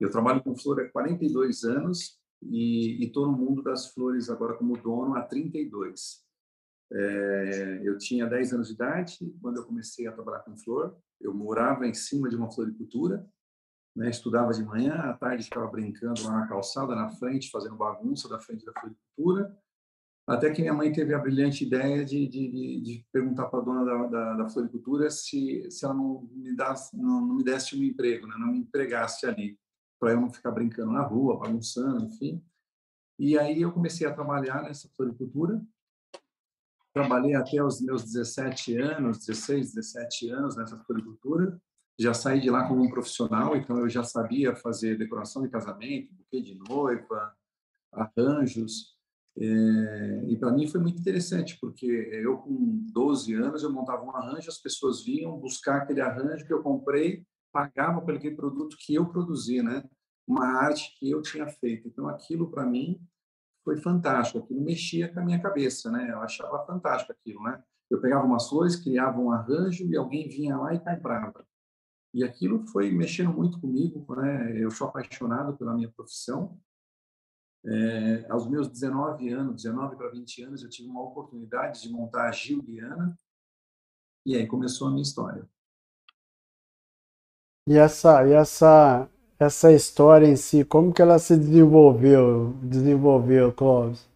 Eu trabalho com flor há 42 anos e estou no mundo das flores agora como dono há 32. É, eu tinha 10 anos de idade quando eu comecei a trabalhar com flor. Eu morava em cima de uma floricultura, né, estudava de manhã, à tarde ficava brincando lá na calçada, na frente, fazendo bagunça da frente da floricultura. Até que minha mãe teve a brilhante ideia de, de, de perguntar para a dona da, da, da, floricultura se, se ela não me, desse, não, não me desse um emprego, né, não me empregasse ali para eu não ficar brincando na rua, bagunçando, enfim. E aí eu comecei a trabalhar nessa floricultura. Trabalhei até os meus 17 anos, 16, 17 anos nessa floricultura. Já saí de lá como um profissional, então eu já sabia fazer decoração de casamento, buquê de noiva, arranjos. É, e para mim foi muito interessante, porque eu com 12 anos eu montava um arranjo, as pessoas vinham buscar aquele arranjo que eu comprei pagava pelo produto que eu produzi, né? Uma arte que eu tinha feito. Então, aquilo para mim foi fantástico. Aquilo mexia com a minha cabeça, né? Eu achava fantástico aquilo, né? Eu pegava umas flores, criava um arranjo e alguém vinha lá e comprava. E aquilo foi mexendo muito comigo, né? Eu sou apaixonado pela minha profissão. É, aos meus 19 anos, 19 para 20 anos, eu tive uma oportunidade de montar a Gildiana e aí começou a minha história. E essa, e essa, essa história em si, como que ela se desenvolveu, desenvolveu, Clóvis?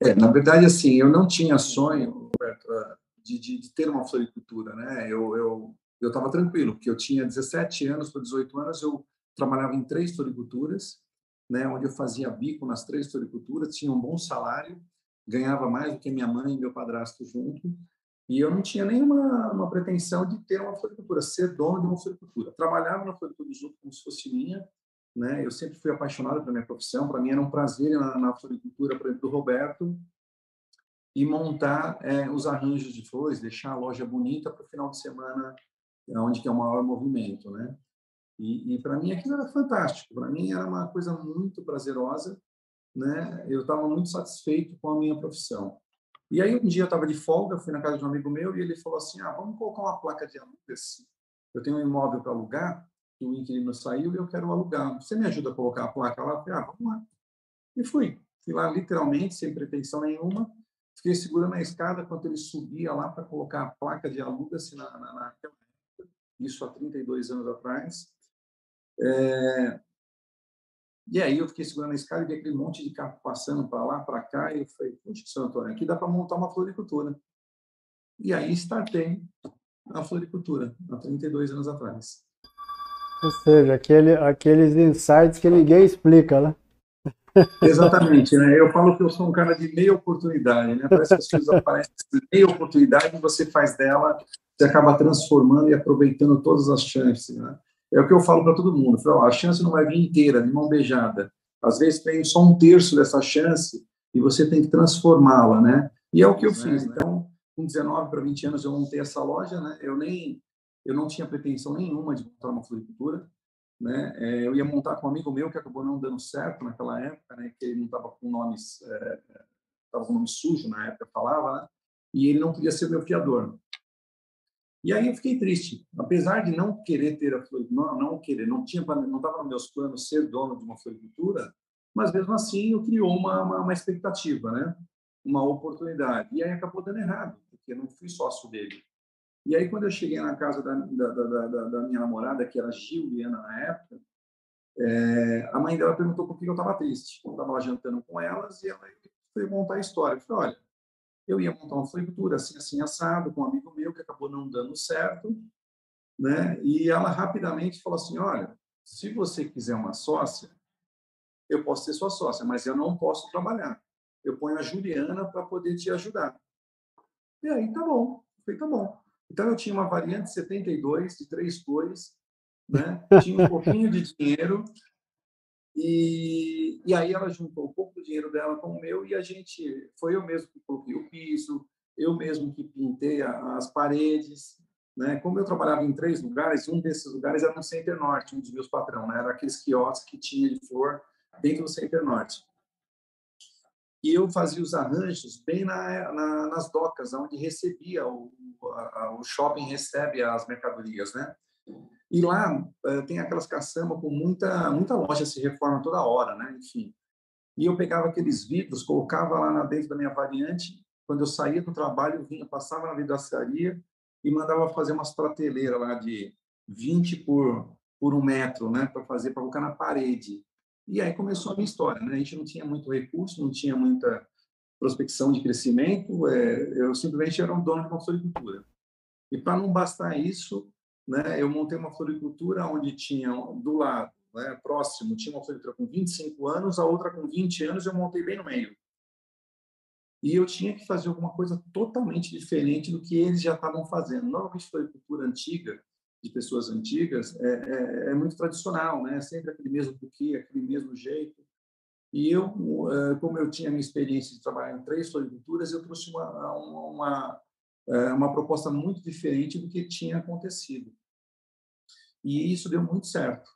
É, na verdade, assim, eu não tinha sonho, Roberto, de, de, de ter uma floricultura, né? Eu eu eu estava tranquilo, porque eu tinha 17 anos para 18 anos, eu trabalhava em três floriculturas, né? Onde eu fazia bico nas três floriculturas, tinha um bom salário, ganhava mais do que minha mãe e meu padrasto junto. E eu não tinha nenhuma uma pretensão de ter uma floricultura, ser dono de uma floricultura. Trabalhava na floricultura junto como se fosse minha, né? Eu sempre fui apaixonado pela minha profissão. Para mim era um prazer ir na, na floricultura, por exemplo, do Roberto, e montar é, os arranjos de flores, deixar a loja bonita para o final de semana, onde que é o maior movimento, né? E, e para mim aquilo era fantástico. Para mim era uma coisa muito prazerosa, né? Eu estava muito satisfeito com a minha profissão. E aí um dia eu estava de folga, fui na casa de um amigo meu e ele falou assim: "Ah, vamos colocar uma placa de alugas. Eu tenho um imóvel para alugar, que o inquilino saiu e eu quero alugar. Você me ajuda a colocar a placa lá?" Eu falei: "Ah, vamos lá." E fui. Fui lá literalmente sem pretensão nenhuma. Fiquei segurando a escada enquanto ele subia lá para colocar a placa de alugas na, na, na isso há 32 anos atrás. É, e aí eu fiquei segurando a escada e vi aquele monte de carro passando para lá, para cá, e eu falei, puxa, São Antônio, aqui dá para montar uma floricultura. E aí startei a floricultura, há 32 anos atrás. Ou seja, aquele, aqueles insights que ninguém explica, né? Exatamente, né? Eu falo que eu sou um cara de meia oportunidade, né? Parece que as coisas aparecem meia oportunidade, você faz dela, você acaba transformando e aproveitando todas as chances, né? É o que eu falo para todo mundo. Falo, a chance não vai vir inteira, de mão beijada. Às vezes tem só um terço dessa chance e você tem que transformá-la, né? E é o que eu fiz. Né? Então, com 19 para 20 anos eu montei essa loja, né? Eu nem eu não tinha pretensão nenhuma de montar uma floricultura, né? É, eu ia montar com um amigo meu que acabou não dando certo naquela época, né? Que ele não estava com nomes, estava é, com nome sujo na época falava, né? E ele não queria ser meu fiador. E aí eu fiquei triste, apesar de não querer ter a floricultura, não, não querer, não tinha, não estava nos meus planos ser dono de uma floricultura, mas mesmo assim eu criou uma, uma, uma, expectativa, né? Uma oportunidade. E aí acabou dando errado, porque eu não fui sócio dele. E aí quando eu cheguei na casa da, da, da, da, minha namorada, que era Giliana na época, é, a mãe dela perguntou por que eu estava triste. Eu estava lá jantando com elas e ela foi montar a história. Eu falei, olha, eu ia montar uma floricultura assim, assim, assado, com um amigo meu que acabou não dando certo, né? E ela rapidamente falou assim, olha, se você quiser uma sócia, eu posso ser sua sócia, mas eu não posso trabalhar. Eu ponho a Juliana para poder te ajudar. E aí, tá bom. Falei, tá bom. Então, eu tinha uma variante 72 de três cores, né? tinha um pouquinho de dinheiro, e, e aí ela juntou um pouco do dinheiro dela com o meu, e a gente, foi eu mesmo que coloquei o piso, eu mesmo que pintei as paredes, né? Como eu trabalhava em três lugares, um desses lugares era no Center Norte, um dos meus patrões, né? era aqueles quiosques que tinha de flor dentro do Center Norte. E eu fazia os arranjos bem na, na, nas docas, onde recebia, o, a, o shopping recebe as mercadorias, né? E lá uh, tem aquelas caçambas com muita, muita loja se reforma toda hora, né? Enfim. E eu pegava aqueles vidros, colocava lá dentro da minha variante, quando eu saía do trabalho, vinha, passava na vidraçaria e mandava fazer umas prateleiras lá de 20 por, por um metro, né? Para fazer, para colocar na parede. E aí começou a minha história. Né? A gente não tinha muito recurso, não tinha muita prospecção de crescimento, é, eu simplesmente era um dono de uma floricultura. E para não bastar isso, né, eu montei uma floricultura onde tinha do lado, né, próximo, tinha uma floricultura com 25 anos, a outra com 20 anos, eu montei bem no meio. E eu tinha que fazer alguma coisa totalmente diferente do que eles já estavam fazendo. Normalmente, floricultura antiga, de pessoas antigas é, é, é, muito tradicional, né? Sempre aquele mesmo buquê, aquele mesmo jeito. E eu, é, como eu tinha minha experiência de trabalhar em três floriculturas, eu trouxe uma, uma, é, uma proposta muito diferente do que tinha acontecido. E isso deu muito certo.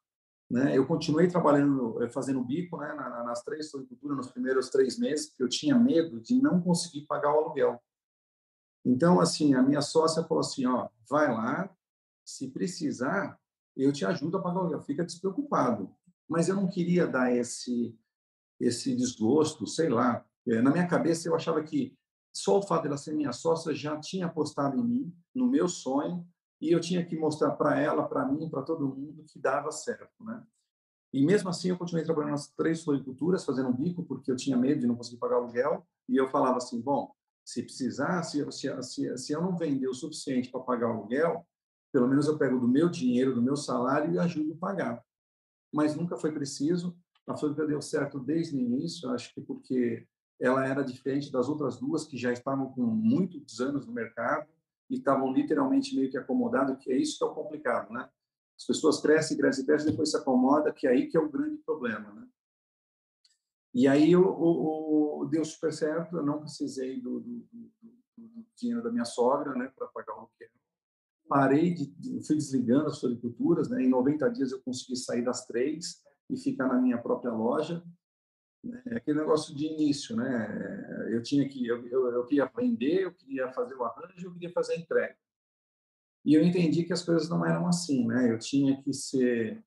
Né? Eu continuei trabalhando, é, fazendo bico né, nas três floriculturas nos primeiros três meses, porque eu tinha medo de não conseguir pagar o aluguel. Então, assim, a minha sócia falou assim, ó, vai lá, se precisar, eu te ajudo a pagar o aluguel, fica despreocupado. Mas eu não queria dar esse, esse desgosto, sei lá. É, na minha cabeça, eu achava que só o fato dela ser minha sócia já tinha apostado em mim, no meu sonho, e eu tinha que mostrar para ela, para mim, para todo mundo que dava certo, né? E mesmo assim, eu continuei trabalhando nas três floriculturas, fazendo um bico, porque eu tinha medo de não conseguir pagar o aluguel. E eu falava assim: bom, se precisar, se, se, se, se eu não vender o suficiente para pagar o aluguel, pelo menos eu pego do meu dinheiro, do meu salário e ajudo a pagar. Mas nunca foi preciso. A Floripa deu certo desde o início, acho que porque ela era diferente das outras duas que já estavam com muitos anos no mercado e estavam literalmente meio que acomodadas, que é isso que é o complicado, né? As pessoas crescem, crescem, crescem, depois se acomoda, que é aí que é o grande problema, né? E aí o, o, o deu super certo, eu não precisei do, do, do, do dinheiro da minha sogra, né, para pagar o aluguel parei de, de fui desligando as floriculturas, né? Em 90 dias eu consegui sair das três e ficar na minha própria loja. É aquele negócio de início, né? Eu tinha que eu, eu, eu queria vender, eu queria fazer o arranjo, eu queria fazer a entrega. E eu entendi que as coisas não eram assim, né? Eu tinha que ser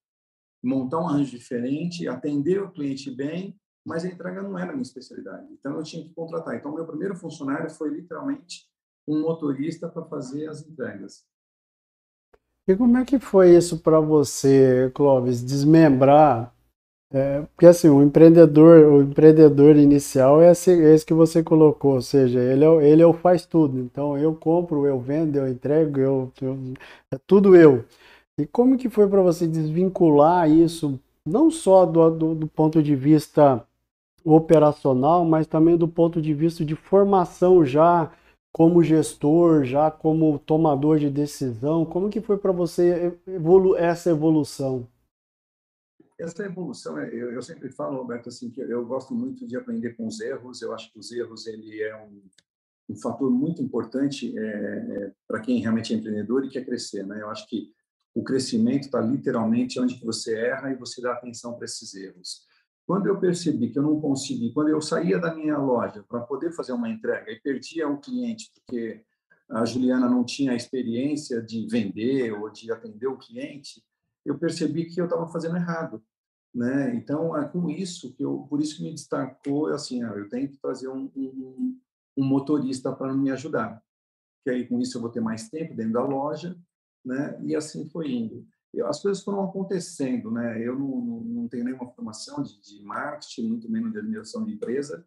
montar um arranjo diferente, atender o cliente bem, mas a entrega não era a minha especialidade. Então eu tinha que contratar. Então meu primeiro funcionário foi literalmente um motorista para fazer as entregas. E como é que foi isso para você, Clóvis, desmembrar? É, porque assim, o empreendedor, o empreendedor inicial é esse, é esse, que você colocou, ou seja, ele é, ele é o faz tudo. Então eu compro, eu vendo, eu entrego, eu, eu é tudo eu. E como que foi para você desvincular isso, não só do, do, do ponto de vista operacional, mas também do ponto de vista de formação já como gestor, já como tomador de decisão, como que foi para você evolu essa evolução? Essa evolução, é, eu, eu, sempre falo, Roberto, assim, que eu gosto muito de aprender com os erros. Eu acho que os erros ele é um, um fator muito importante é, é, para quem realmente é empreendedor e quer crescer. Né? Eu acho que o crescimento está literalmente onde que você erra e você dá atenção para esses erros. Quando eu percebi que eu não consegui, quando eu saía da minha loja para poder fazer uma entrega e perdia um cliente porque a Juliana não tinha a experiência de vender ou de atender o cliente, eu percebi que eu estava fazendo errado, né? Então, é com isso que eu, por isso que me destacou, assim, ah, eu tenho que trazer um, um, um motorista para me ajudar, que aí com isso eu vou ter mais tempo dentro da loja, né? E assim foi indo. as coisas foram acontecendo, né? Eu não, não, não tenho nenhuma formação de, de, marketing, muito menos de administração de empresa.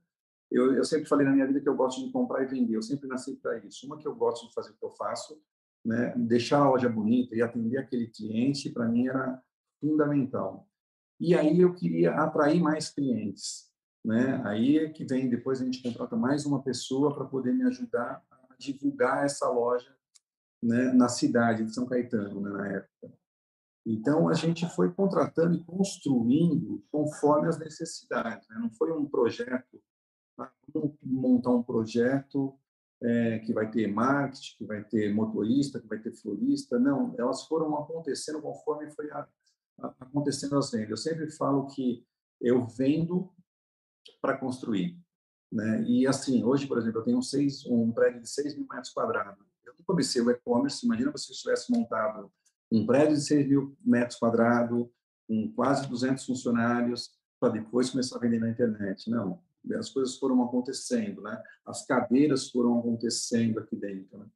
Eu, eu, sempre falei na minha vida que eu gosto de comprar e vender. Eu sempre nasci para isso. Uma que eu gosto de fazer o que eu faço, né? Deixar a loja bonita e atender aquele cliente, para mim era fundamental. E aí eu queria atrair mais clientes, né? Aí é que vem depois a gente contrata mais uma pessoa para poder me ajudar a divulgar essa loja, né? Na cidade de São Caetano, né? na época. Então, a gente foi contratando e construindo conforme as necessidades. Né? Não foi um projeto, ah, montar um projeto é, que vai ter marketing, que vai ter motorista, que vai ter florista. Não, elas foram acontecendo conforme foi a, acontecendo as vendas. Eu sempre falo que eu vendo para construir. Né? E assim, hoje, por exemplo, eu tenho seis, um prédio de 6 mil metros quadrados. Eu comecei o e-commerce, imagina se eu tivesse montado um prédio de 6 mil metros quadrados, com quase 200 funcionários, para depois começar a vender na internet. Não, as coisas foram acontecendo, né? As cadeiras foram acontecendo aqui dentro, né?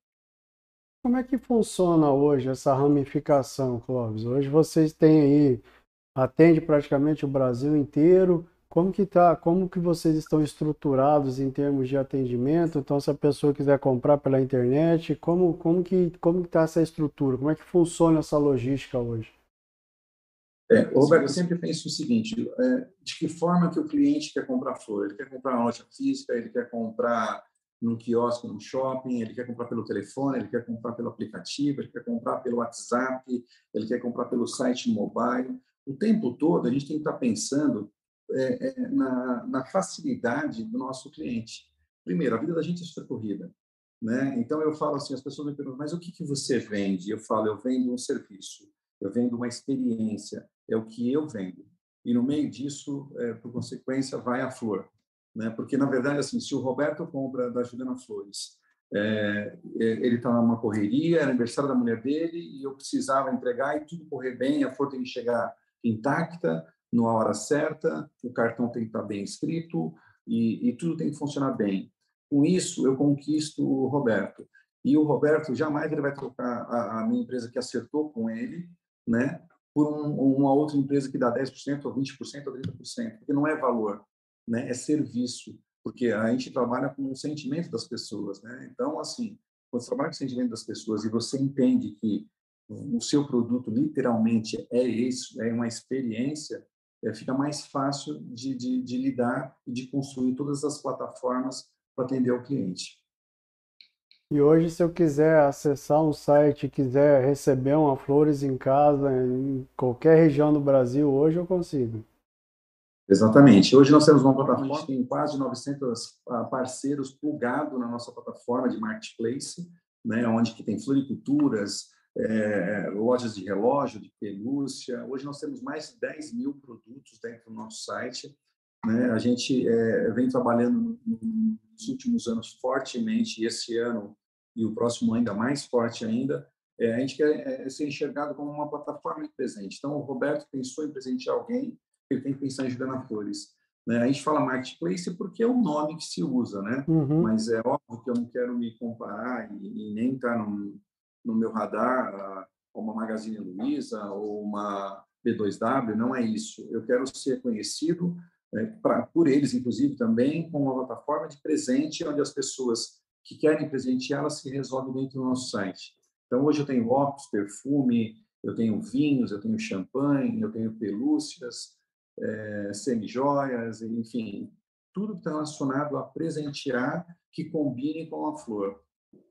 Como é que funciona hoje essa ramificação, Clóvis? Hoje vocês têm aí, atende praticamente o Brasil inteiro, como que tá, como que vocês estão estruturados em termos de atendimento? Então, se a pessoa quiser comprar pela internet, como como que como está essa estrutura? Como é que funciona essa logística hoje? É, Roberto, eu sempre penso o seguinte: é, de que forma que o cliente quer comprar flor? Ele quer comprar na loja física, ele quer comprar num quiosque, num shopping, ele quer comprar pelo telefone, ele quer comprar pelo aplicativo, ele quer comprar pelo WhatsApp, ele quer comprar pelo site mobile. O tempo todo a gente tem que estar pensando é, é, na, na, facilidade do nosso cliente. Primeiro, a vida da gente é super corrida. Né? Então, eu falo assim, as pessoas me perguntam, mas o que, que você vende? Eu falo, eu vendo um serviço, eu vendo uma experiência, é o que eu vendo. E no meio disso, é, por consequência, vai a flor. Né? Porque, na verdade, assim, se o Roberto compra da Juliana Flores, é, é ele está numa correria, é aniversário da mulher dele, e eu precisava entregar e tudo correr bem, a flor tem que chegar intacta, na hora certa, o cartão tem que estar bem escrito e, e tudo tem que funcionar bem. Com isso, eu conquisto o Roberto. E o Roberto jamais ele vai trocar a, a minha empresa que acertou com ele, né, por um, uma outra empresa que dá 10% ou 20% ou 30%, porque não é valor, né, é serviço, porque a gente trabalha com o sentimento das pessoas, né? Então, assim, quando você trabalha com o sentimento das pessoas e você entende que o seu produto literalmente é isso, é uma experiência, é, fica mais fácil de, de, de lidar e de construir todas as plataformas para atender o cliente. E hoje, se eu quiser acessar um site, quiser receber uma flores em casa, em qualquer região do Brasil, hoje eu consigo. Exatamente. Hoje nós temos uma plataforma que tem quase 900 ah, parceiros plugados na nossa plataforma de marketplace, né, onde que tem floriculturas, é, lojas de relógio, de pelúcia. Hoje nós temos mais de 10 mil produtos dentro do nosso site. Né? A gente é, vem trabalhando nos últimos anos fortemente, e esse ano e o próximo ainda mais forte ainda. É, a gente quer é, ser enxergado como uma plataforma de presente. Então, o Roberto pensou em presentear alguém, ele tem que pensar em Juliana Flores. Né? A gente fala marketplace porque é o nome que se usa, né? Uhum. Mas é óbvio que eu não quero me comparar e, e nem estar tá num, no meu radar uma Magazine Luiza ou uma B2W, não é isso. Eu quero ser conhecido é, pra, por eles, inclusive, também com uma plataforma de presente onde as pessoas que querem presentear, elas se resolvem dentro do nosso site. Então, hoje eu tenho óculos, perfume, eu tenho vinhos, eu tenho champanhe, eu tenho pelúcias, é, semi-joias, enfim, tudo que está relacionado a presentear que combine com a flor.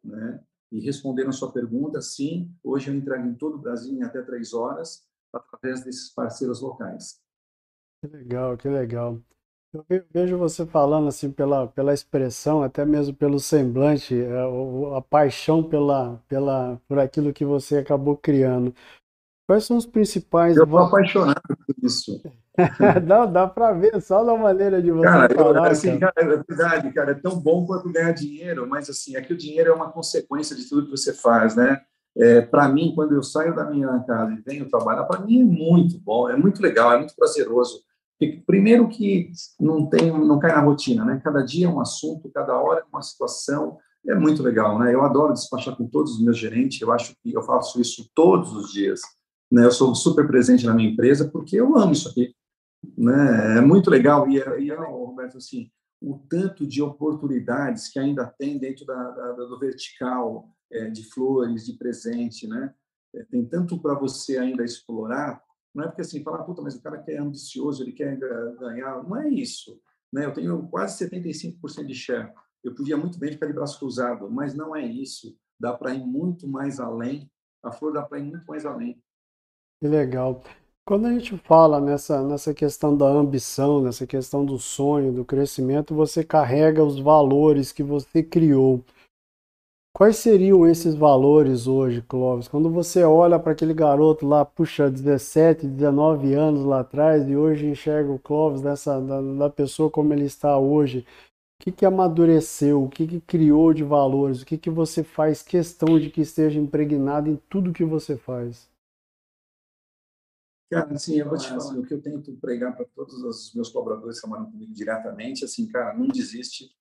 Né? E respondendo a sua pergunta, sim, hoje eu entrego em todo o Brasil em até três horas, através desses parceiros locais. Que legal, que legal. Eu vejo você falando assim pela, pela expressão, até mesmo pelo semblante, a, é, a paixão pela, pela, por aquilo que você acabou criando. Quais são os principais. Eu estou apaixonado por isso. dá dá para ver só da maneira de você cara, falar. Eu, assim, cara. cara. é verdade, cara. É tão bom quanto ganhar dinheiro, mas assim, aqui o dinheiro é uma consequência de tudo que você faz, né? É, para mim, quando eu saio da minha casa e venho trabalhar, para mim é muito bom, é muito legal, é muito prazeroso. Porque, primeiro que não tem, não cai na rotina, né? Cada dia é um assunto, cada hora é uma situação, é muito legal, né? Eu adoro despachar com todos os meus gerentes, eu acho que eu faço isso todos os dias Né? Eu sou super presente na minha empresa porque eu amo isso aqui. Né? É muito legal. E, é, e é, Roberto, assim, o tanto de oportunidades que ainda tem dentro da, da do vertical é, de flores, de presente, né? É, tem tanto para você ainda explorar. Não é porque assim, falar, puta, mas o cara quer ambicioso, ele quer ganhar. Não é isso. Né? Eu tenho quase 75% de share. Eu podia muito bem ficar de braço cruzado, mas não é isso. Dá para ir muito mais além. A flor dá para ir muito mais além. Que legal. Quando a gente fala nessa, nessa questão da ambição, nessa questão do sonho, do crescimento, você carrega os valores que você criou. Quais seriam esses valores hoje, Clóvis? Quando você olha para aquele garoto lá, puxa, 17, 19 anos lá atrás, e hoje enxerga o Clóvis dessa, da, da pessoa como ele está hoje, o que, que amadureceu, o que, que criou de valores, o que, que você faz questão de que esteja impregnado em tudo que você faz? Cara, assim, eu vou te falar, o que eu tento pregar para todos os meus colaboradores que trabalham comigo diretamente, assim, cara, não desiste.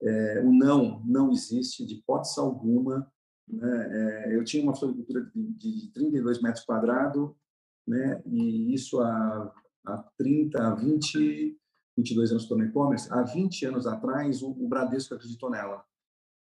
É, o não não existe de hipótese alguma. Né? É, eu tinha uma floricultura de, de 32 metros quadrados, né? e isso há, há 30, 20, 22 anos estou no e-commerce. Há 20 anos atrás, o, o Bradesco acreditou nela.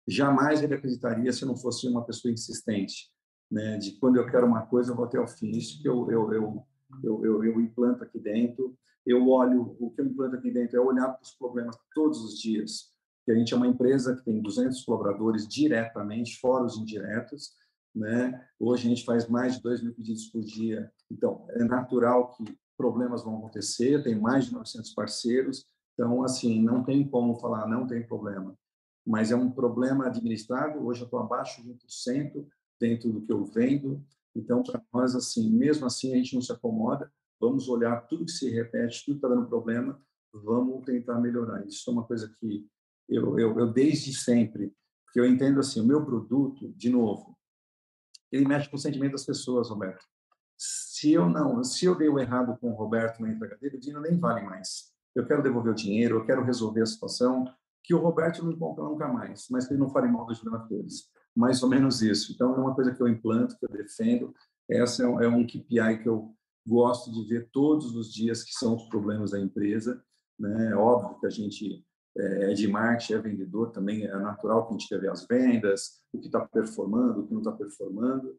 Jamais ele acreditaria se não fosse uma pessoa insistente. Né, de quando eu quero uma coisa, eu vou até o fim. Isso que eu, eu, eu eu, eu, eu implanto aqui dentro. Eu olho, o que eu implanto aqui dentro é olhar para os problemas todos os dias. Que a gente é uma empresa que tem 200 colaboradores diretamente, fora os indiretos. Né? Hoje a gente faz mais de 2 mil pedidos por dia. Então, é natural que problemas vão acontecer, tem mais de 900 parceiros. Então, assim, não tem como falar, não tem problema. Mas é um problema administrado. Hoje eu estou abaixo de 1% dentro do que eu vendo. Então, para nós, assim, mesmo assim, a gente não se acomoda, vamos olhar tudo que se repete, tudo que está dando problema, vamos tentar melhorar. Isso é uma coisa que eu, eu, eu desde sempre, porque eu entendo assim, o meu produto, de novo, ele mexe com o sentimento das pessoas, Roberto. Se eu não, se eu dei o errado com o Roberto na entrega dele, o dinheiro nem vale mais. Eu quero devolver o dinheiro, eu quero resolver a situação, que o Roberto não compra nunca mais, mas que ele não fale mal dos jogadores mais ou menos isso. Então, é uma coisa que eu implanto, que eu defendo. Essa é um KPI que eu gosto de ver todos os dias, que são os problemas da empresa. Né? É óbvio que a gente é, é de marketing, é vendedor, também é natural que a gente quer ver as vendas, o que está performando, o que não está performando.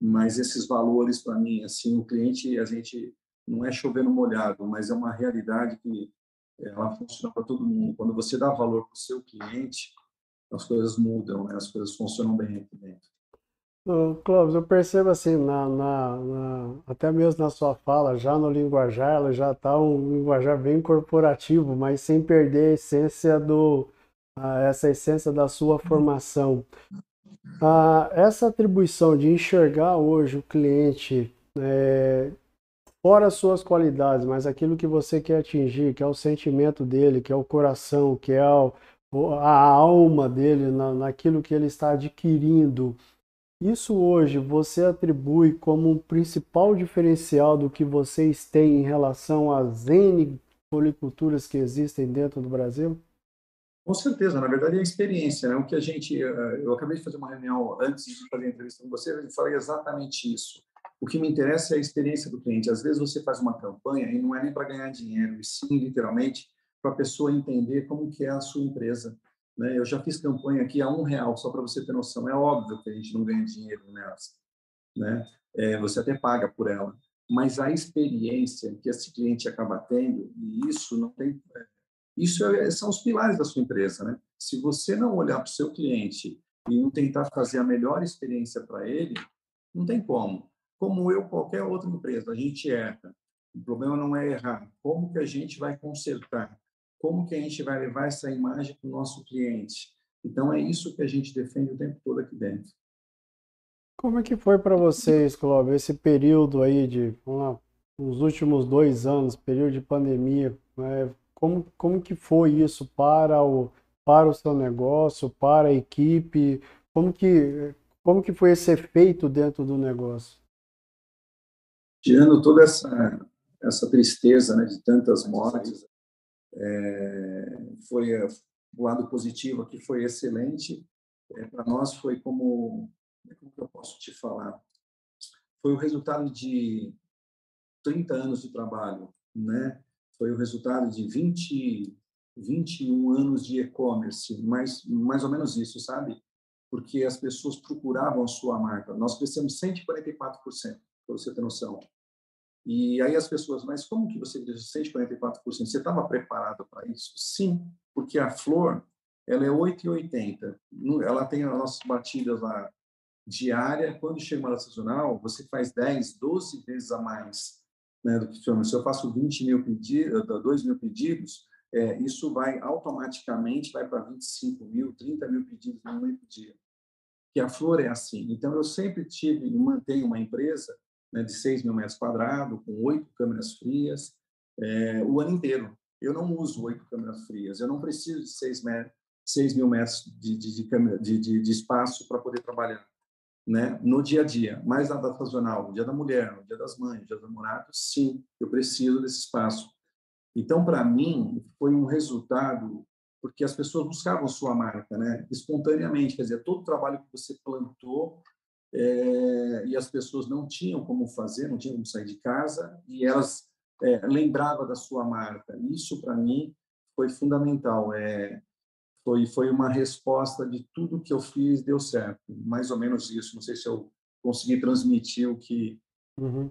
Mas esses valores, para mim, assim, o cliente, a gente não é chovendo molhado, mas é uma realidade que ela funciona para todo mundo. Quando você dá valor para o seu cliente, as coisas mudam, né? as coisas funcionam bem aqui dentro. Clóvis, eu percebo assim, na, na, na, até mesmo na sua fala, já no linguajar, ela já está um linguajar bem corporativo, mas sem perder a essência do, essa essência da sua formação. essa atribuição de enxergar hoje o cliente é, fora as suas qualidades, mas aquilo que você quer atingir, que é o sentimento dele, que é o coração, que é o, a alma dele na, naquilo que ele está adquirindo. Isso hoje você atribui como um principal diferencial do que vocês têm em relação às N policulturas que existem dentro do Brasil? Com certeza, na verdade é a experiência, né? O que a gente, eh, eu acabei de fazer uma reunião antes de fazer a entrevista com você, eu falei exatamente isso. O que me interessa é a experiência do cliente. Às vezes você faz uma campanha e não é nem para ganhar dinheiro, e sim literalmente para a pessoa entender como que é a sua empresa. Né? Eu já fiz campanha aqui a um real, só para você ter noção. É óbvio que a gente não ganha dinheiro nessa, né? É, você até paga por ela, mas a experiência que esse cliente acaba tendo, e isso não tem, é, isso é, são os pilares da sua empresa, né? Se você não olhar para o seu cliente e não tentar fazer a melhor experiência para ele, não tem como. Como eu, qualquer outra empresa, a gente erra. O problema não é errar. Como que a gente vai consertar? Como que a gente vai levar essa imagem para o nosso cliente. Então, é isso que a gente defende o tempo todo aqui dentro. Como é que foi para vocês, Clóvis, esse período aí de, lá, os últimos dois anos, período de pandemia, né? como, como que foi isso para o, para o seu negócio, para a equipe, como que, como que foi esse efeito dentro do negócio? Tirando toda essa, essa tristeza né, de tantas mortes, é, foi o lado positivo aqui foi excelente. É, Para nós foi como, como eu posso te falar? foi o resultado de 30 anos de trabalho, né? Foi o resultado de 20, 21 anos de e-commerce, mais, mais ou menos isso, sabe? Porque as pessoas procuravam a sua marca. Nós crescemos 144%, para você ter noção. E aí as pessoas, mas como que você cresceu 144%? Você estava preparado para isso? Sim, porque a flor, ela é 8,80. Ela tem as nossas batidas lá diária. Quando chega uma sazonal, você faz 10, 12 vezes a mais né, do que chama. Se eu faço 20 mil pedidos, 2 mil pedidos, é, isso vai automaticamente vai para 25 mil, 30 mil pedidos no único dia. Que a flor é assim. Então, eu sempre tive e mantenho uma empresa né, de 6 mil metros quadrados, com oito câmeras frias, é, o ano inteiro. Eu não uso oito câmeras frias, eu não preciso de 6, metros, 6 mil metros de, de, de, de, de espaço para poder trabalhar. Né, no dia a dia, mais na data sazonal, no dia da mulher, no dia das mães, no dia dos namorados, sim, eu preciso desse espaço. Então, para mim, foi um resultado porque as pessoas buscavam sua marca, né? Espontaneamente, quer dizer, todo o trabalho que você plantou é, e as pessoas não tinham como fazer, não tinham como sair de casa e elas é, lembravam da sua marca. Isso para mim foi fundamental. É, foi foi uma resposta de tudo que eu fiz deu certo, mais ou menos isso. Não sei se eu consegui transmitir o que uhum.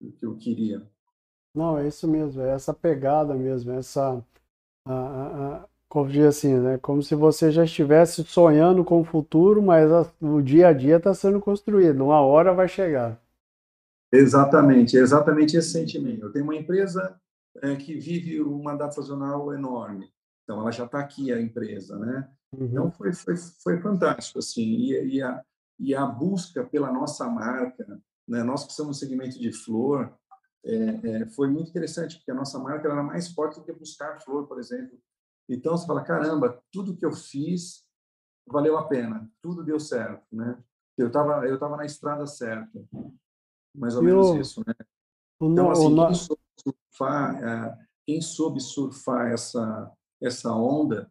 o que eu queria. Não, é isso mesmo, é essa pegada mesmo, essa, a, a, a, como diz assim, né? Como se você já estivesse sonhando com o futuro, mas a, o dia a dia está sendo construído, uma hora vai chegar. Exatamente, é exatamente esse sentimento. Eu tenho uma empresa é, que vive um mandato sazonal enorme, então ela já está aqui a empresa, né? Uhum. Então foi, foi, foi fantástico assim e, e, a, e a busca pela nossa marca, né? Nós que somos segmento de flor, é, é, foi muito interessante, porque a nossa marca era mais forte do que buscar flor, por exemplo. Então, você fala, caramba, tudo que eu fiz valeu a pena, tudo deu certo, né? Eu estava eu tava na estrada certa, mais ou menos isso, né? Então, assim, quem soube surfar, é, quem soube surfar essa, essa onda,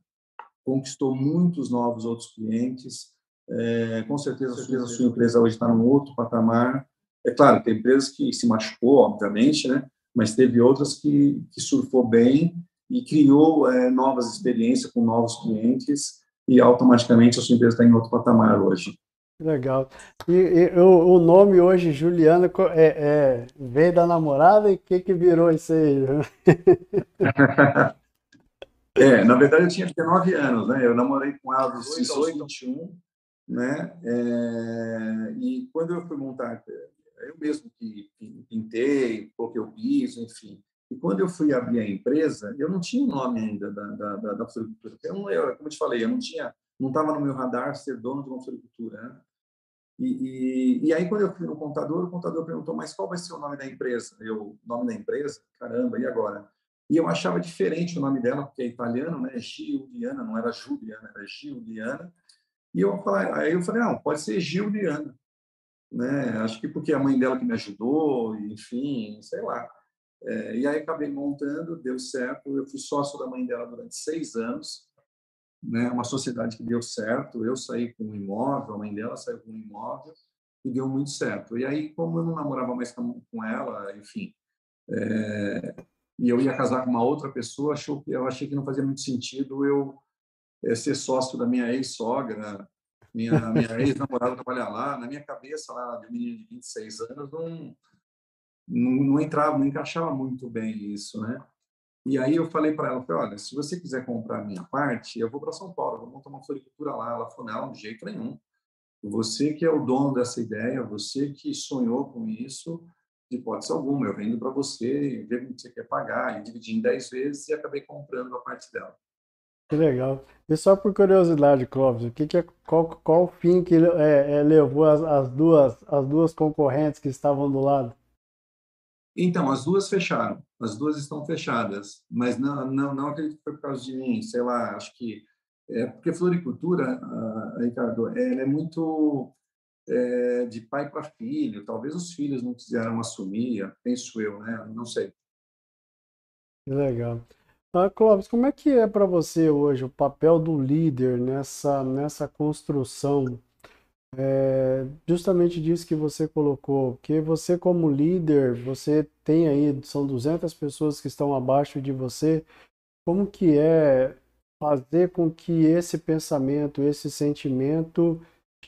conquistou muitos novos outros clientes, é, com certeza, com certeza a sua empresa hoje está num outro patamar, é claro, tem empresas que se machucou, obviamente, né? mas teve outras que, que surfou bem e criou é, novas experiências com novos clientes e automaticamente a sua empresa está em outro patamar hoje. Legal. E, e o, o, nome hoje, Juliana, é, é, veio da namorada e o que, que virou isso aí? é, na verdade eu tinha 19 anos, né? Eu namorei com ela dos 18 aos 21, né? É, e quando eu fui montar eu mesmo que pintei, coloquei o piso, enfim. E quando eu fui abrir a empresa, eu não tinha o nome ainda da, da, da, da floricultura. Eu não, eu, como eu te falei, eu não tinha, não estava no meu radar ser dono de uma floricultura. Né? E, e, e, aí, quando eu fui no contador, o contador perguntou, mas qual vai ser o nome da empresa? Eu, nome da empresa? Caramba, e agora? E eu achava diferente o nome dela, porque é italiano, né? Giuliana, não era Juliana, era Giuliana. E eu falei, aí eu falei, não, pode ser Giuliana né? Acho que porque a mãe dela que me ajudou, enfim, sei lá. É, e aí acabei montando, deu certo. Eu fui sócio da mãe dela durante seis anos, né? Uma sociedade que deu certo. Eu saí com um imóvel, a mãe dela saiu com um imóvel e deu muito certo. E aí, como eu não namorava mais com, com ela, enfim, é, e eu ia casar com uma outra pessoa, achou que eu achei que não fazia muito sentido eu é, ser sócio da minha ex-sogra minha, minha ex-namorada trabalhar lá, na minha cabeça, lá de menino de 26 anos, não, não, não entrava, não encaixava muito bem isso, né? E aí eu falei para ela, falei, olha, se você quiser comprar a minha parte, eu vou para São Paulo, vou montar uma floricultura lá. Ela falou, não, de jeito nenhum. Você que é o dono dessa ideia, você que sonhou com isso, de hipótese alguma, eu vendo para você, ver o que você quer pagar, e dividi em 10 vezes e acabei comprando a parte dela. Que legal. E só por curiosidade, Clóvis, o que, que é, qual, qual o fim que é, é, levou as, as, duas, as duas concorrentes que estavam do lado? Então, as duas fecharam. As duas estão fechadas. Mas não, não, não acredito que foi por causa de mim. Sei lá, acho que... É porque floricultura, Ricardo, ela é muito é, de pai para filho. Talvez os filhos não quiseram assumir, penso eu, né? Não sei. Legal. Ah, Clóvis, como é que é para você hoje o papel do líder nessa, nessa construção é justamente disso que você colocou, que você como líder, você tem aí, são 200 pessoas que estão abaixo de você, como que é fazer com que esse pensamento, esse sentimento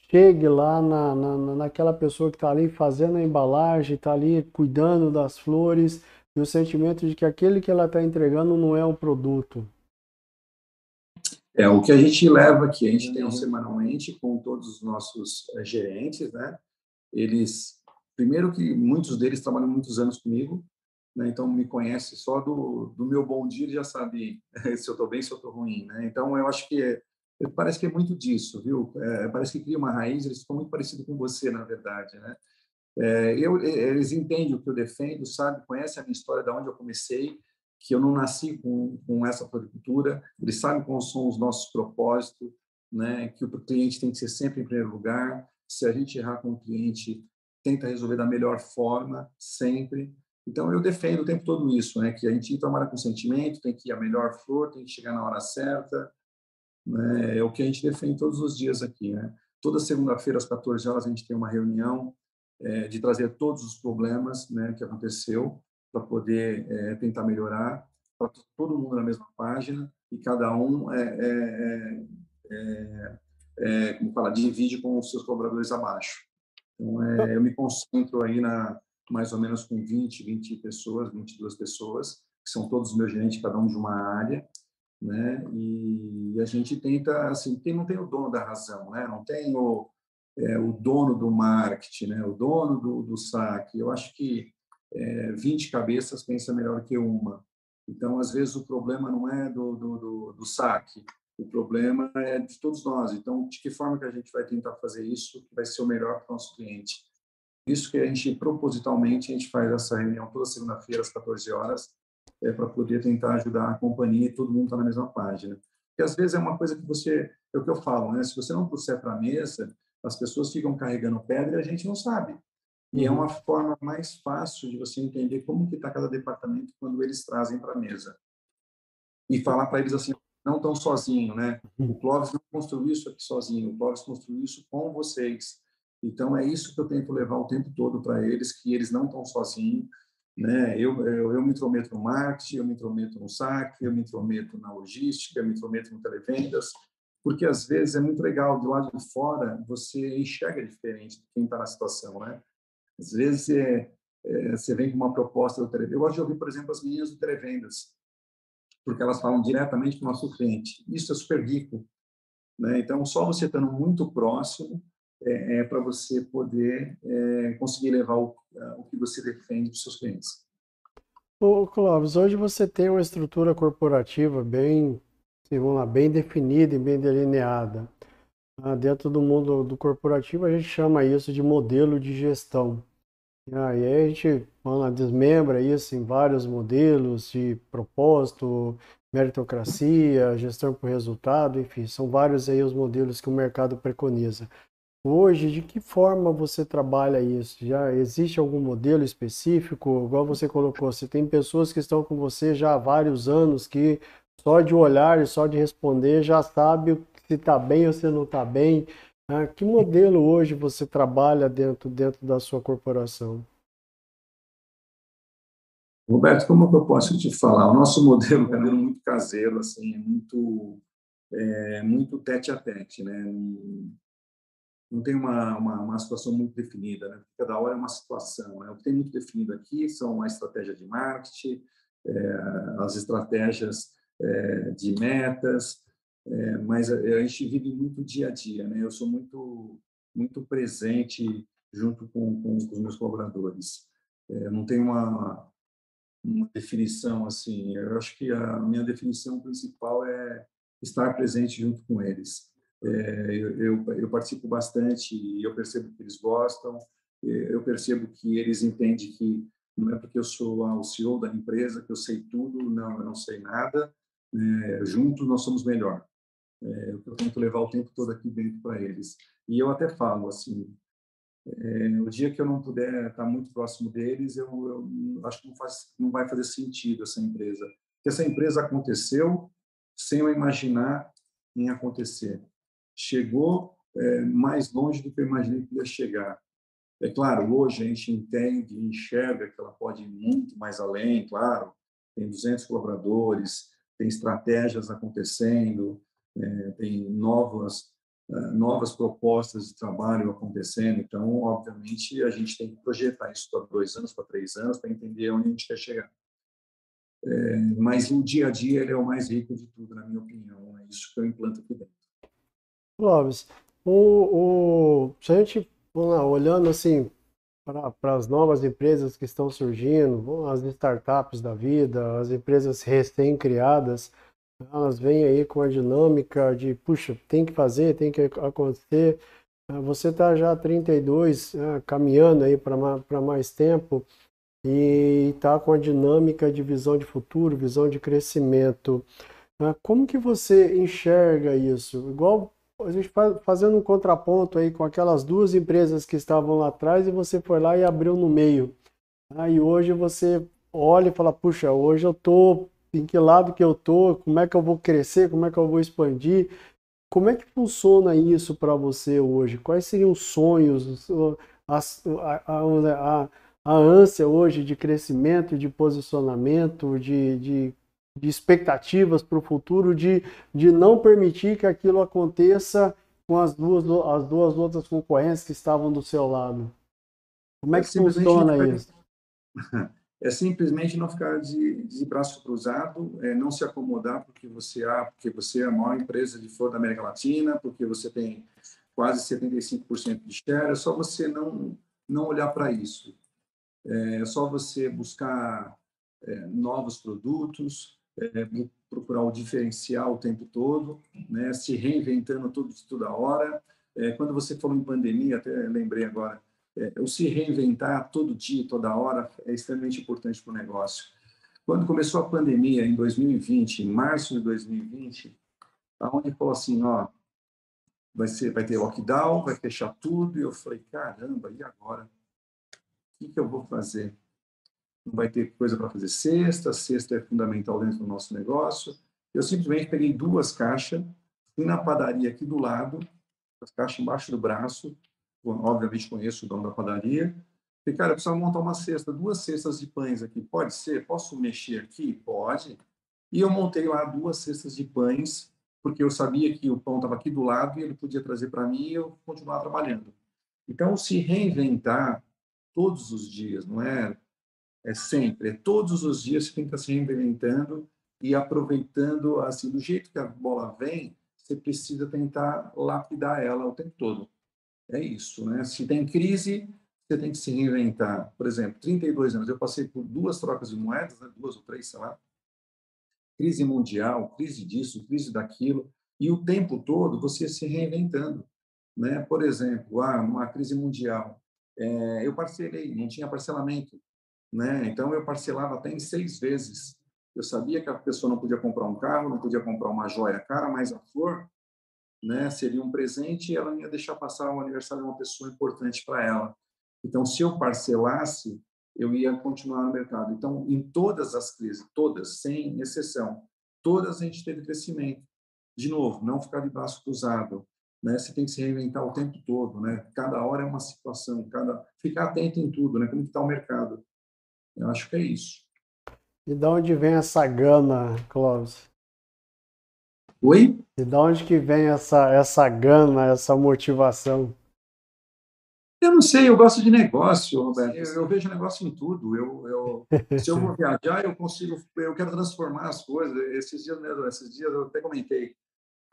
chegue lá na, na, naquela pessoa que está ali fazendo a embalagem, está ali cuidando das flores, e o sentimento de que aquele que ela está entregando não é um produto. É o que a gente leva aqui. A gente tem um semanalmente com todos os nossos eh, gerentes, né? Eles, primeiro que muitos deles trabalham muitos anos comigo, né? Então me conhece só do, do meu bom dia, já sabe se eu estou bem, se eu estou ruim, né? Então eu acho que é, parece que é muito disso, viu? É, parece que cria uma raiz. Eles ficam muito parecidos com você, na verdade, né? É, eu, eles entendem o que eu defendo, sabe, conhecem a minha história, de onde eu comecei, que eu não nasci com, com essa floricultura, eles sabem quais são os nossos propósitos, né, que o cliente tem que ser sempre em primeiro lugar, se a gente errar com o cliente, tenta resolver da melhor forma, sempre. Então, eu defendo o tempo todo isso, né, que a gente trabalha com sentimento, tem que ir a melhor flor, tem que chegar na hora certa, né, é o que a gente defende todos os dias aqui. Né. Toda segunda-feira, às 14 horas, a gente tem uma reunião é, de trazer todos os problemas né, que aconteceu para poder é, tentar melhorar, para todo mundo na mesma página e cada um é, é, é, é como fala, divide com os seus colaboradores abaixo. Então, eu me concentro aí na mais ou menos com 20, 20 pessoas, 22 pessoas, que são todos meus gerentes, cada um de uma área, né? E a gente tenta, assim, tem, não tem o dono da razão, né? Não tem o, é, o dono do marketing, né? o dono do, do saque. Eu acho que é, 20 cabeças pensa melhor que uma. Então, às vezes, o problema não é do, do, do, do saque, o problema é de todos nós. Então, de que forma que a gente vai tentar fazer isso que vai ser o melhor para o nosso cliente? Isso que a gente, propositalmente, a gente faz essa reunião toda segunda-feira, às 14 horas, é para poder tentar ajudar a companhia e todo mundo está na mesma página. Porque, às vezes, é uma coisa que você... É o que eu falo, né? Se você não trouxer para a mesa, as pessoas ficam carregando pedra e a gente não sabe. E é uhum. uma forma mais fácil de você entender como que está cada departamento quando eles trazem para a mesa. E falar para eles assim, não estão sozinhos, né? Uhum. O Clóvis não construiu isso aqui sozinho, o Clóvis construiu isso com vocês. Então, é isso que eu tento levar o tempo todo para eles, que eles não estão sozinhos, né? Eu, eu, eu me intrometo no marketing, eu me intrometo no saque, eu me intrometo na logística, eu me intrometo no televendas, porque às vezes é muito legal do lado de fora você enxerga diferente de quem está na situação, né? Às vezes você, é, você vem com uma proposta do televendas. Eu gosto de ouvir, por exemplo, as meninas do televendas, porque elas falam diretamente com o nosso cliente. Isso é super rico, né? Então, só você estando muito próximo é, é para você poder é, conseguir levar o, o que você defende para os seus clientes. Ô, Clóvis, hoje você tem uma estrutura corporativa bem vamos lá, bem definida e bem delineada. Ah, dentro do mundo do corporativo, a gente chama isso de modelo de gestão. E aí a gente lá, desmembra isso em vários modelos de propósito, meritocracia, gestão por resultado, enfim, são vários aí os modelos que o mercado preconiza. Hoje, de que forma você trabalha isso? Já existe algum modelo específico? Igual você colocou, você tem pessoas que estão com você já há vários anos que só de olhar e só de responder já sabe se está bem ou se não está bem. Né? Que modelo hoje você trabalha dentro, dentro da sua corporação? Roberto, como eu posso te falar? O nosso modelo é muito caseiro, assim, é muito, é, muito tete a tete, né? Não, não tem uma, uma, uma, situação muito definida, né? Cada hora é uma situação. Né? O que tem muito definido aqui são a estratégia de marketing, é, as estratégias é, de metas, é, mas a, gente vive muito dia a dia, né? Eu sou muito muito presente junto com, com, com os meus colaboradores. É, não tem uma, uma definição assim. Eu acho que a minha definição principal é estar presente junto com eles. É, eu, eu, eu, participo bastante e eu percebo que eles gostam. É, eu percebo que eles entendem que não é porque eu sou o CEO da empresa que eu sei tudo, não, eu não sei nada é, juntos nós somos melhor. É, eu tento levar o tempo todo aqui dentro para eles. E eu até falo assim, é, o dia que eu não puder estar muito próximo deles, eu, eu acho que não, faz, não vai fazer sentido essa empresa. Porque essa empresa aconteceu sem eu imaginar em acontecer. Chegou, é, mais longe do que eu imaginei que ia chegar. É claro, hoje a gente entende e enxerga que ela pode ir muito mais além, claro, tem 200 colaboradores, tem estratégias acontecendo, é, tem novas é, novas propostas de trabalho acontecendo. Então, obviamente, a gente tem que projetar isso para dois anos, para três anos, para entender onde a gente quer chegar. É, mas o dia a dia ele é o mais rico de tudo, na minha opinião. É isso que eu implanto aqui dentro. Clóvis, o, o, se a gente, vamos lá, olhando assim para as novas empresas que estão surgindo, as startups da vida, as empresas recém-criadas, elas vêm aí com a dinâmica de, puxa, tem que fazer, tem que acontecer. Você está já 32, né, caminhando aí para mais tempo e está com a dinâmica de visão de futuro, visão de crescimento. Né? Como que você enxerga isso? Igual a gente fazendo um contraponto aí com aquelas duas empresas que estavam lá atrás e você foi lá e abriu no meio. Aí hoje você olha e fala, puxa, hoje eu estou em que lado que eu tô, como é que eu vou crescer, como é que eu vou expandir. Como é que funciona isso para você hoje? Quais seriam os sonhos, a, a, a, a ânsia hoje de crescimento, de posicionamento, de, de, de expectativas para o futuro, de, de não permitir que aquilo aconteça com as duas, as duas outras concorrentes que estavam do seu lado? Como é que funciona isso? é simplesmente não ficar de, de braço cruzado, é não se acomodar porque você é, porque você é a maior empresa de flor da América Latina, porque você tem quase 75% de share, é só você não não olhar para isso. É só você buscar é, novos produtos, é, procurar o diferencial o tempo todo, né, se reinventando tudo, toda hora. É, quando você falou em pandemia, até lembrei agora, é, o se reinventar todo dia, toda hora, é extremamente importante para o negócio. Quando começou a pandemia, em 2020, em março de 2020, aonde falou assim, ó, vai, ser, vai ter lockdown, vai fechar tudo, e eu falei, caramba, e agora? O que, que eu vou fazer? Não vai ter coisa para fazer sexta, sexta é fundamental dentro do nosso negócio. Eu simplesmente peguei duas caixas, fui na padaria aqui do lado, as caixas embaixo do braço, obviamente conheço o dono da padaria. E, cara, eu preciso montar uma cesta, duas cestas de pães aqui. Pode ser? Posso mexer aqui? Pode. E eu montei lá duas cestas de pães, porque eu sabia que o pão estava aqui do lado e ele podia trazer para mim e eu continuar trabalhando. Então, se reinventar todos os dias, não é? É sempre, é todos os dias você tem que estar se reinventando e aproveitando, assim, do jeito que a bola vem, você precisa tentar lapidar ela o tempo todo. É isso, né? Se tem crise, você tem que se reinventar. Por exemplo, 32 anos, eu passei por duas trocas de moedas, né? duas ou três, sei lá. Crise mundial, crise disso, crise daquilo, e o tempo todo você se reinventando. Né? Por exemplo, ah, uma crise mundial, é, eu parcelei, não tinha parcelamento. Né? Então, eu parcelava até em seis vezes. Eu sabia que a pessoa não podia comprar um carro, não podia comprar uma joia cara, mas a flor né, seria um presente e ela ia deixar passar o aniversário de uma pessoa importante para ela. Então, se eu parcelasse, eu ia continuar no mercado. Então, em todas as crises, todas, sem exceção, todas a gente teve crescimento. De novo, não ficar de braço cruzado, né? Você tem que se reinventar o tempo todo, né? Cada hora é uma situação, cada ficar atento em tudo, né? Como está o mercado. Eu acho que é isso. E de onde vem essa gana, Clóvis? Oi? E de onde que vem essa, essa gana, essa motivação? Eu não sei, eu gosto de negócio, Roberto. Eu, eu vejo negócio em tudo. Eu, eu, se eu vou viajar, eu consigo, eu quero transformar as coisas. Esses dias, né, esses dias eu até comentei.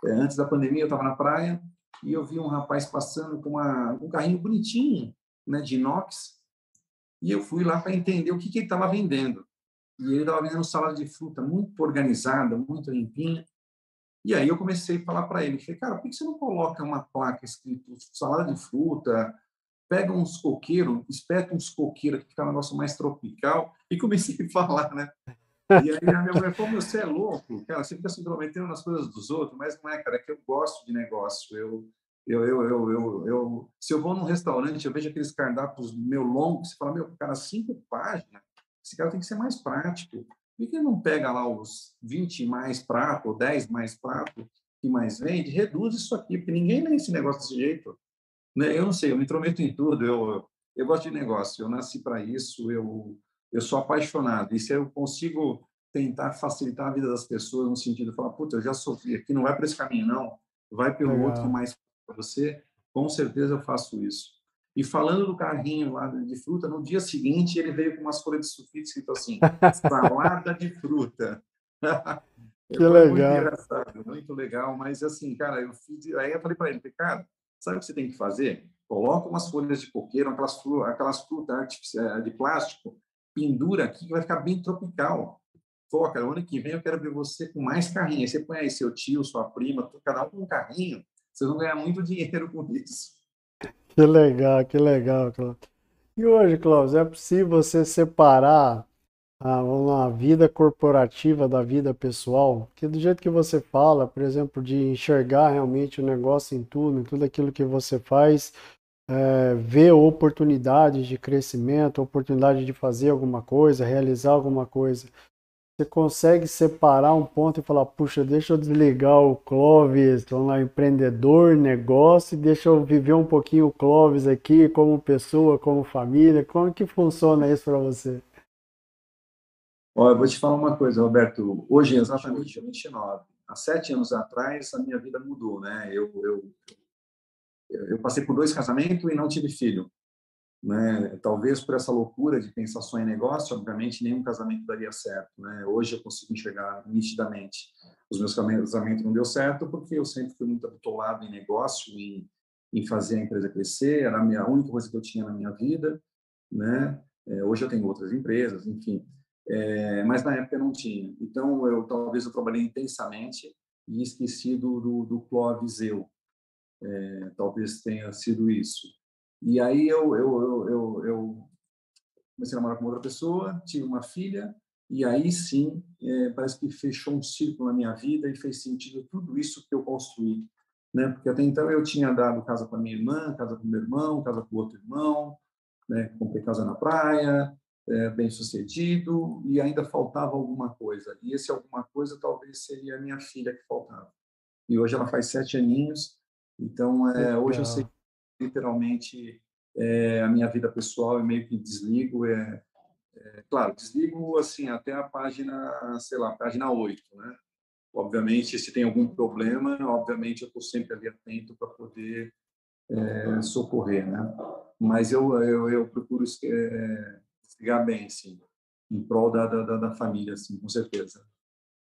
É, antes da pandemia, eu estava na praia e eu vi um rapaz passando com uma, um carrinho bonitinho, né, de inox. E eu fui lá para entender o que, que ele estava vendendo. E ele estava vendendo salada de fruta muito organizada, muito limpinha. E aí eu comecei a falar para ele, falei, cara, por que você não coloca uma placa escrito salada de fruta, pega uns coqueiros, espeta uns coqueiros que fica um negócio mais tropical, e comecei a falar, né? E aí a minha mulher falou, você é louco, cara, você fica se intrometendo nas coisas dos outros, mas não é, cara, é que eu gosto de negócio, eu, eu, eu, eu, eu, eu, se eu vou num restaurante, eu vejo aqueles cardápios meu longos, você fala, meu, cara, cinco páginas, esse cara tem que ser mais prático. Por que não pega lá os 20 mais prato, ou 10 mais prato, que mais vende, reduz isso aqui, porque ninguém lê esse negócio desse jeito. Né? Eu não sei, eu me intrometo em tudo, eu, eu gosto de negócio, eu nasci para isso, eu, eu sou apaixonado. E se eu consigo tentar facilitar a vida das pessoas no sentido de falar, puta, eu já sofri aqui, não vai para esse caminho, não, vai pelo Legal. outro mais para você, com certeza eu faço isso. E falando do carrinho lá de fruta, no dia seguinte ele veio com umas folhas de sulfite escrito assim, salada de fruta. que legal. Muito engraçado, muito legal, mas assim, cara, eu fiz, aí eu falei para ele, cara, sabe o que você tem que fazer? Coloca umas folhas de coqueiro, aquelas, aquelas frutas de plástico, pendura aqui que vai ficar bem tropical. Pô, cara, ano que vem eu quero ver você com mais carrinho. Aí você põe aí seu tio, sua prima, cada um com um carrinho, vocês vão ganhar muito dinheiro com isso. Que legal, que legal, Cláudio. E hoje, Cláudio, é possível você separar a, a vida corporativa da vida pessoal? Que do jeito que você fala, por exemplo, de enxergar realmente o negócio em tudo, em tudo aquilo que você faz, é, ver oportunidades de crescimento, oportunidade de fazer alguma coisa, realizar alguma coisa você consegue separar um ponto e falar, puxa, deixa eu desligar o Clóvis, lá, empreendedor, negócio, deixa eu viver um pouquinho o Clóvis aqui como pessoa, como família. Como que funciona isso para você? Olha, eu vou te falar uma coisa, Roberto. Hoje, exatamente 29. Há sete anos atrás, a minha vida mudou, né? Eu, eu, eu passei por dois casamentos e não tive filho. Né? Talvez por essa loucura de pensar só em negócio, obviamente nenhum casamento daria certo. Né? Hoje eu consigo enxergar nitidamente. Os meus casamentos não deu certo porque eu sempre fui muito atolado em negócio, em, em fazer a empresa crescer, era a minha única coisa que eu tinha na minha vida. Né? É, hoje eu tenho outras empresas, enfim. É, mas na época eu não tinha. Então, eu talvez eu trabalhei intensamente e esqueci do, do, do Clóvis eu. É, talvez tenha sido isso. E aí eu, eu, eu, eu, comecei a namorar com outra pessoa, tive uma filha, e aí sim, é, parece que fechou um círculo na minha vida e fez sentido tudo isso que eu construí. Né? Porque até então eu tinha dado casa para minha irmã, casa para meu irmão, casa para o outro irmão, né? comprei casa na praia, é, bem sucedido, e ainda faltava alguma coisa. E esse alguma coisa talvez seria a minha filha que faltava. E hoje ela faz sete aninhos, então é, hoje eu sei literalmente é, a minha vida pessoal e meio que desligo. É, é, claro, desligo assim até a página, sei lá, página 8, né? Obviamente, se tem algum problema, obviamente eu estou sempre ali atento para poder é, socorrer, né? Mas eu, eu, eu procuro é, bem, sim, em prol da, da, da família, assim, com certeza.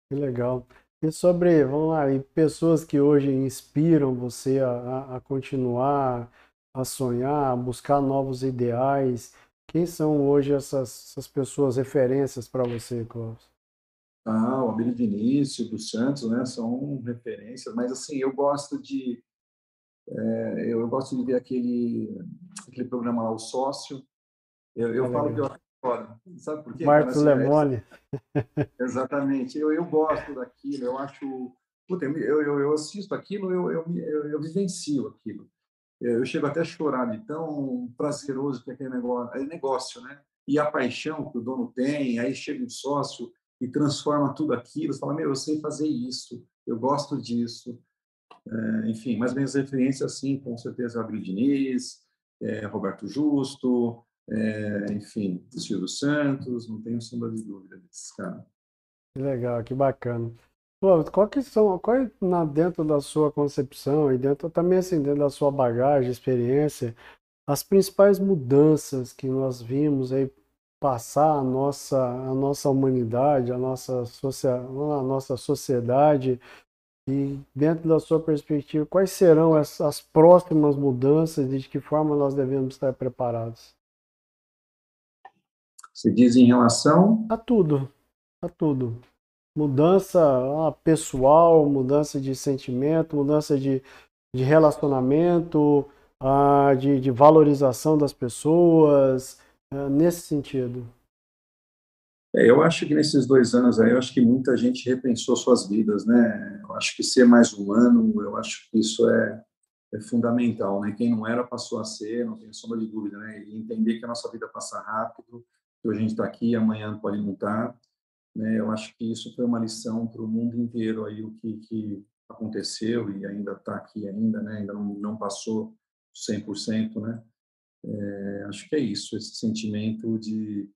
Que legal. E sobre, vamos lá, e pessoas que hoje inspiram você a, a continuar a sonhar, a buscar novos ideais. Quem são hoje essas, essas pessoas referências para você, Cláudio? Ah, o Abílio Vinícius, dos Santos, né, são referências, mas assim, eu gosto de é, eu gosto de ver aquele aquele programa lá, o Sócio. Eu, eu é falo que eu Fora. Sabe por quê? Marcos assim, Lemone. Exatamente. Eu, eu gosto daquilo, eu acho. Puta, eu, eu, eu assisto aquilo, eu, eu, eu, eu vivencio aquilo. Eu chego até a chorar de tão prazeroso que é aquele negócio. É negócio, né? E a paixão que o dono tem, aí chega um sócio e transforma tudo aquilo. Você fala, meu, eu sei fazer isso, eu gosto disso. É, enfim, mas minhas referências, sim, com certeza, Abel Diniz, é, Roberto Justo, é, enfim, Silvio Santos, não tenho sombra de dúvida desses caras. Que legal, que bacana. Qual que são, qual é na, dentro da sua concepção e dentro também assim, dentro da sua bagagem, experiência, as principais mudanças que nós vimos aí passar a nossa, a nossa humanidade, a nossa, a nossa sociedade e dentro da sua perspectiva, quais serão as, as próximas mudanças e de que forma nós devemos estar preparados? Você diz em relação? A tudo, a tudo. Mudança ah, pessoal, mudança de sentimento, mudança de, de relacionamento, ah, de, de valorização das pessoas, ah, nesse sentido. É, eu acho que nesses dois anos aí, eu acho que muita gente repensou suas vidas, né? Eu acho que ser mais humano, eu acho que isso é, é fundamental, né? Quem não era passou a ser, não tem sombra de dúvida, né? E entender que a nossa vida passa rápido, que hoje a gente está aqui, amanhã pode não estar. Né? Eu acho que isso foi uma lição para o mundo inteiro aí, o que, que aconteceu e ainda está aqui ainda, né? Ainda não, não passou 100%, né? É, acho que é isso, esse sentimento de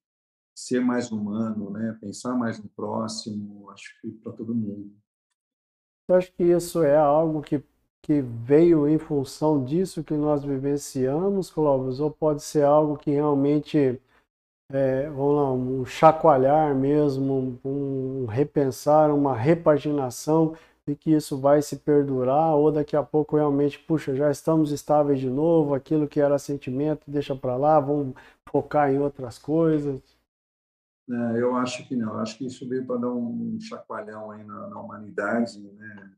ser mais humano, né? Pensar mais no próximo, acho que para todo mundo. Eu acho que isso é algo que, que veio em função disso que nós vivenciamos, Clóvis, ou pode ser algo que realmente é, vamos lá, um chacoalhar mesmo, um repensar, uma repaginação e que isso vai se perdurar ou daqui a pouco realmente, puxa, já estamos estáveis de novo, aquilo que era sentimento deixa para lá, vamos focar em outras coisas? É, eu acho que não, acho que isso veio para dar um chacoalhão aí na, na humanidade, né?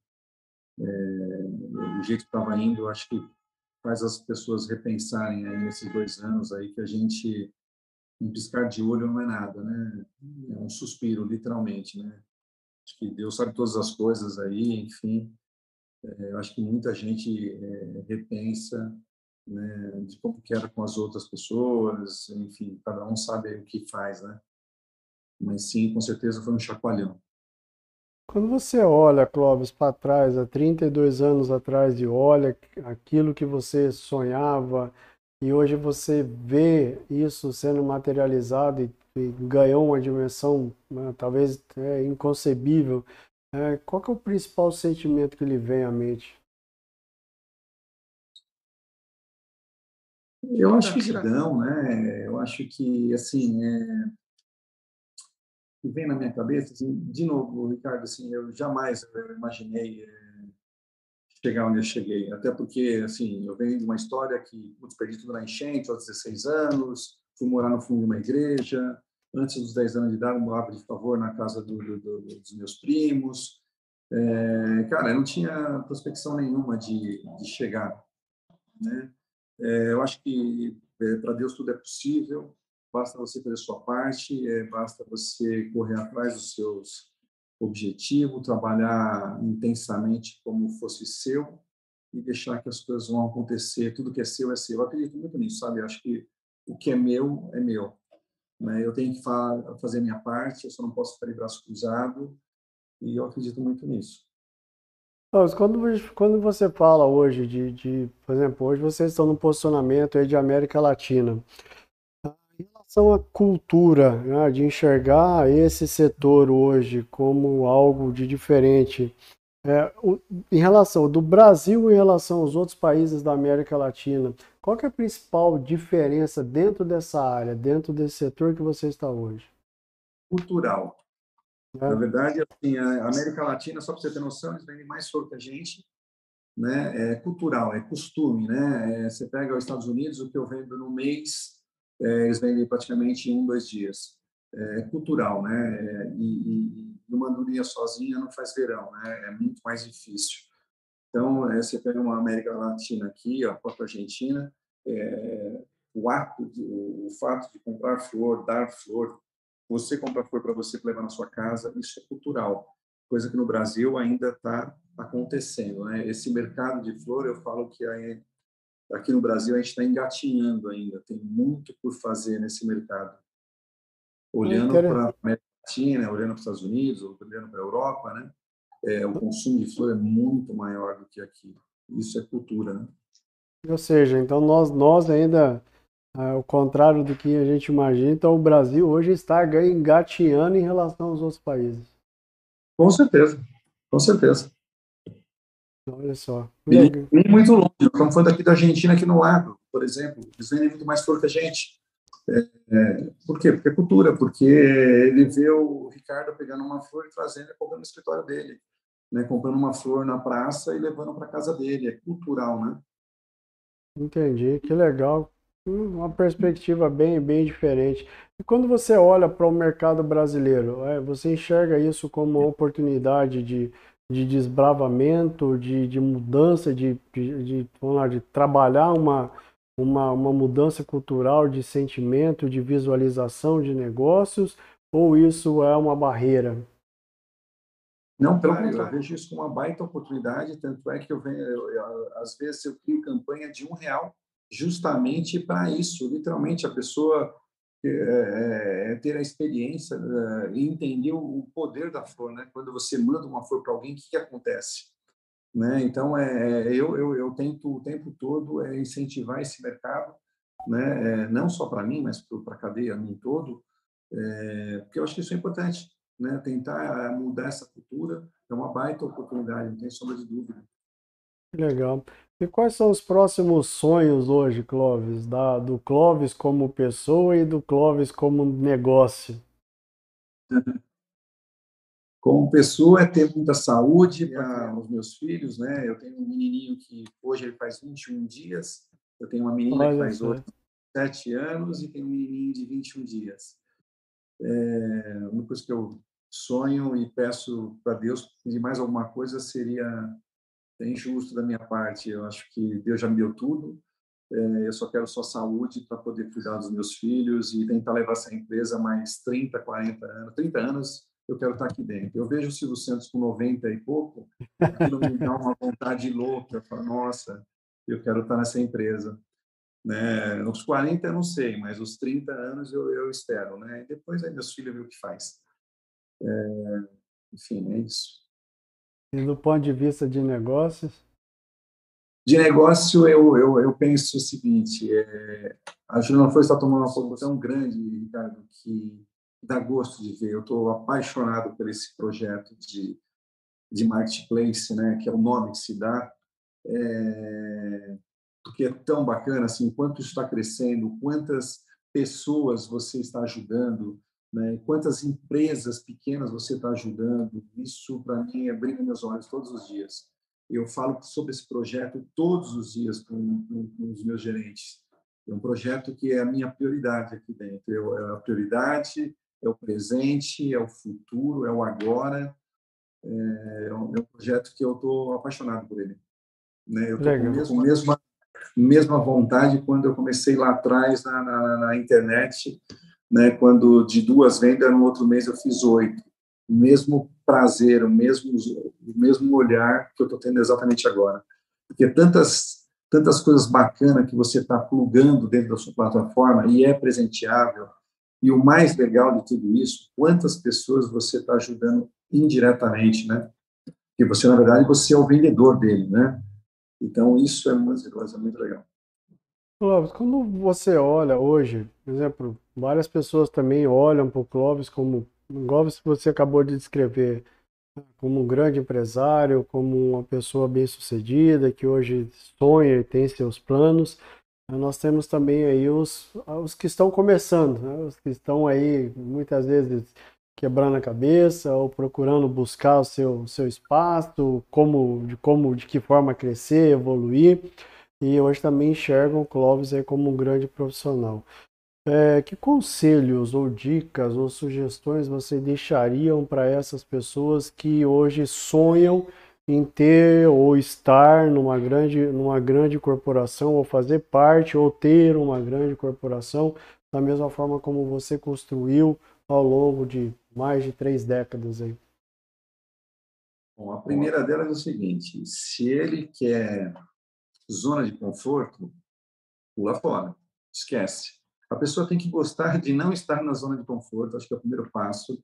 É, o jeito que estava indo, eu acho que faz as pessoas repensarem aí nesses dois anos aí que a gente um piscar de olho não é nada, né? É um suspiro, literalmente, né? Acho que Deus sabe todas as coisas aí, enfim. É, acho que muita gente é, repensa né, de como que era com as outras pessoas, enfim, cada um sabe o que faz, né? Mas sim, com certeza foi um chacoalhão. Quando você olha, Clóvis, para trás, há 32 anos atrás, e olha aquilo que você sonhava, e hoje você vê isso sendo materializado e, e ganhou uma dimensão né, talvez é, inconcebível, é, qual é o principal sentimento que lhe vem à mente? Eu acho que gratidão, né? Eu acho que, assim, é... que vem na minha cabeça, assim, de novo, Ricardo, assim, eu jamais imaginei é, chegar onde eu cheguei. Até porque, assim, eu venho de uma história que putz, perdi tudo na enchente aos 16 anos, fui morar no fundo de uma igreja. Antes dos 10 anos de idade, eu morava de favor na casa do, do, do, dos meus primos. É, cara, eu não tinha prospecção nenhuma de, de chegar. Né? É, eu acho que é, para Deus tudo é possível, basta você fazer a sua parte, é, basta você correr atrás dos seus objetivo, trabalhar intensamente como fosse seu e deixar que as coisas vão acontecer. Tudo que é seu é seu. Eu acredito muito nisso, sabe? Eu acho que o que é meu é meu. Né? Eu tenho que fa fazer a minha parte, eu só não posso ficar de braço cruzado e eu acredito muito nisso. Quando, quando você fala hoje de, de, por exemplo, hoje vocês estão no posicionamento aí de América Latina, relação à cultura, né, de enxergar esse setor hoje como algo de diferente, é, o, em relação do Brasil em relação aos outros países da América Latina, qual é a principal diferença dentro dessa área, dentro desse setor que você está hoje? Cultural. É. Na verdade, assim, a América Latina, só para você ter noção, eles vendem mais flor que a gente, né? É cultural, é costume, né? É, você pega os Estados Unidos, o que eu vendo no mês eles vendem praticamente em um, dois dias. É cultural, né? É, e, e uma andorinha sozinha não faz verão, né? É muito mais difícil. Então, é, você pega uma América Latina aqui, a própria Argentina, é, o ato, de, o, o fato de comprar flor, dar flor, você comprar flor para você levar na sua casa, isso é cultural, coisa que no Brasil ainda está acontecendo. Né? Esse mercado de flor, eu falo que aqui no Brasil a gente está engatinhando ainda, tem muito por fazer nesse mercado. Olhando para a América Latina, olhando para os Estados Unidos, olhando para a Europa, né? É, o consumo de flor é muito maior do que aqui. Isso é cultura, né? Ou seja, então nós, nós ainda, ao contrário do que a gente imagina, então o Brasil hoje está engatinhando em relação aos outros países. Com certeza, com certeza. Olha só. Nem muito longe. Estamos falando aqui da Argentina, aqui no lado, por exemplo. Eles vendem muito mais flor que a gente. É, é, por quê? Porque é cultura, porque ele vê o Ricardo pegando uma flor e trazendo e colocando no escritório dele, né? comprando uma flor na praça e levando para casa dele. É cultural, né? Entendi, que legal. Hum, uma perspectiva bem, bem diferente. E quando você olha para o mercado brasileiro, é, você enxerga isso como uma oportunidade de de desbravamento, de, de mudança, de, de, de, vamos lá, de trabalhar uma, uma, uma mudança cultural de sentimento, de visualização de negócios, ou isso é uma barreira? Não, pelo contrário, eu vejo isso como uma baita oportunidade, tanto é que eu venho, eu, eu, às vezes eu crio campanha de um real justamente para isso, literalmente a pessoa é, é, é, ter a experiência é, e entender o poder da flor, né? Quando você manda uma flor para alguém, o que, que acontece? Né? Então, é, é, eu, eu, eu tento o tempo todo é incentivar esse mercado, né? É, não só para mim, mas para a cadeia em todo, é, porque eu acho que isso é importante. Né? Tentar mudar essa cultura é uma baita oportunidade, não tem sombra de dúvida. Legal. E quais são os próximos sonhos hoje, Clóvis? Da, do Clóvis como pessoa e do Clóvis como negócio? Como pessoa é ter muita saúde para os meus filhos, né? Eu tenho um menininho que hoje ele faz 21 dias, eu tenho uma menina Olha que faz 8, 7 anos e tenho um menininho de 21 dias. É, uma coisa que eu sonho e peço para Deus de mais alguma coisa seria é injusto da minha parte. Eu acho que Deus já me deu tudo. É, eu só quero só saúde para poder cuidar dos meus filhos e tentar levar essa empresa mais 30, 40 anos. 30 anos eu quero estar aqui dentro. Eu vejo o Silvio Santos com 90 e pouco, aquilo me dá uma vontade louca. Eu falo, nossa, eu quero estar nessa empresa. Né? Nos 40 eu não sei, mas os 30 anos eu, eu espero. Né? E depois aí meus filhos veem o que faz. É, enfim, é isso. E do ponto de vista de negócios? De negócio, eu, eu, eu penso o seguinte: é, a Juliana Flores está tomando uma tão grande, Ricardo, que dá gosto de ver. Eu estou apaixonado por esse projeto de, de marketplace, né, que é o nome que se dá, é, porque é tão bacana, assim, quanto está crescendo, quantas pessoas você está ajudando, né? Quantas empresas pequenas você está ajudando? Isso, para mim, é brilho meus olhos todos os dias. Eu falo sobre esse projeto todos os dias com, com, com os meus gerentes. É um projeto que é a minha prioridade aqui dentro. Eu, é a prioridade, é o presente, é o futuro, é o agora. É, é um, é um projeto que eu estou apaixonado por ele. Né? Eu estou com a mesma, mesma vontade quando eu comecei lá atrás na, na, na internet né? Quando de duas vendas no outro mês eu fiz oito, o mesmo prazer, o mesmo o mesmo olhar que eu estou tendo exatamente agora, porque tantas tantas coisas bacanas que você está plugando dentro da sua plataforma e é presenteável e o mais legal de tudo isso, quantas pessoas você está ajudando indiretamente, né? Que você na verdade você é o vendedor dele, né? Então isso é muito, é muito legal. Clóvis, quando você olha hoje, por exemplo, várias pessoas também olham para o Clóvis como que você acabou de descrever como um grande empresário, como uma pessoa bem-sucedida que hoje sonha e tem seus planos. Nós temos também aí os, os que estão começando, né? os que estão aí muitas vezes quebrando a cabeça ou procurando buscar o seu, seu espaço, como de como de que forma crescer, evoluir e hoje também enxergam o Clóvis aí como um grande profissional. É, que conselhos ou dicas ou sugestões você deixariam para essas pessoas que hoje sonham em ter ou estar numa grande, numa grande corporação ou fazer parte ou ter uma grande corporação da mesma forma como você construiu ao longo de mais de três décadas aí? Bom, a primeira delas é o seguinte: se ele quer zona de conforto, pula fora, esquece. A pessoa tem que gostar de não estar na zona de conforto, acho que é o primeiro passo.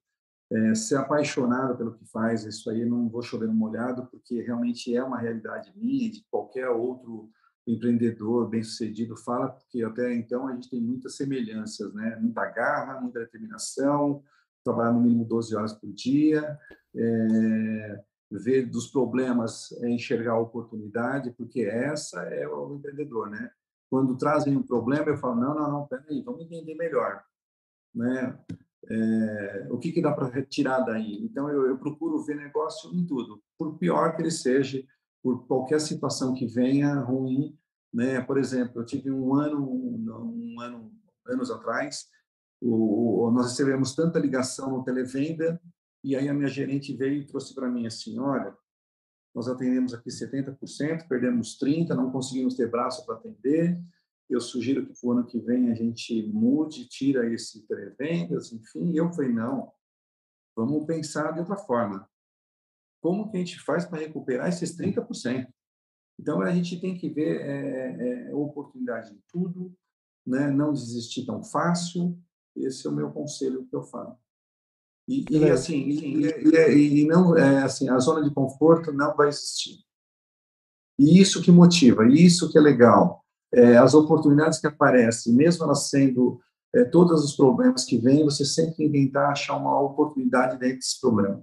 É, ser apaixonado pelo que faz, isso aí não vou chover no molhado, porque realmente é uma realidade minha de qualquer outro empreendedor bem-sucedido fala, porque até então a gente tem muitas semelhanças, né? Muita garra, muita determinação, trabalhar no mínimo 12 horas por dia, é, ver dos problemas é enxergar a oportunidade, porque essa é o empreendedor, né? Quando trazem um problema, eu falo, não, não, não, peraí, vamos entender melhor, né? É, o que, que dá para retirar daí? Então, eu, eu, procuro ver negócio em tudo, por pior que ele seja, por qualquer situação que venha ruim, né? Por exemplo, eu tive um ano, um, ano, anos atrás, o, o, nós recebemos tanta ligação no televenda e aí a minha gerente veio e trouxe para mim assim, olha, nós atendemos aqui 70%, perdemos 30%, não conseguimos ter braço para atender. Eu sugiro que para o ano que vem a gente mude, tira esse televendas, enfim. E eu falei, não, vamos pensar de outra forma. Como que a gente faz para recuperar esses 30%? Então, a gente tem que ver é, é, oportunidade em tudo, né? não desistir tão fácil. Esse é o meu conselho que eu falo. E, e assim, e, e, e, não é assim, a zona de conforto não vai existir. E isso que motiva, isso que é legal. É, as oportunidades que aparecem, mesmo elas sendo é, todos os problemas que vêm, você sempre tem que tentar achar uma oportunidade dentro desse problema.